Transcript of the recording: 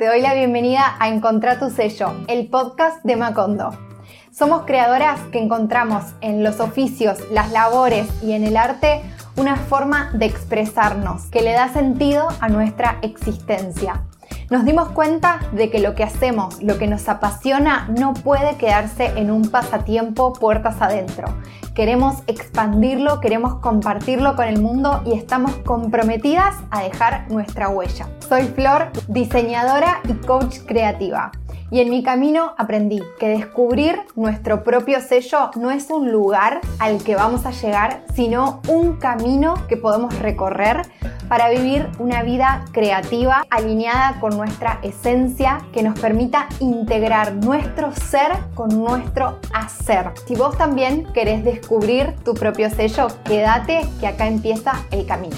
te doy la bienvenida a Encontrar tu sello, el podcast de Macondo. Somos creadoras que encontramos en los oficios, las labores y en el arte una forma de expresarnos que le da sentido a nuestra existencia. Nos dimos cuenta de que lo que hacemos, lo que nos apasiona, no puede quedarse en un pasatiempo puertas adentro. Queremos expandirlo, queremos compartirlo con el mundo y estamos comprometidas a dejar nuestra huella. Soy Flor, diseñadora y coach creativa. Y en mi camino aprendí que descubrir nuestro propio sello no es un lugar al que vamos a llegar, sino un camino que podemos recorrer para vivir una vida creativa alineada con nuestra esencia que nos permita integrar nuestro ser con nuestro hacer. Si vos también querés descubrir tu propio sello, quédate que acá empieza el camino.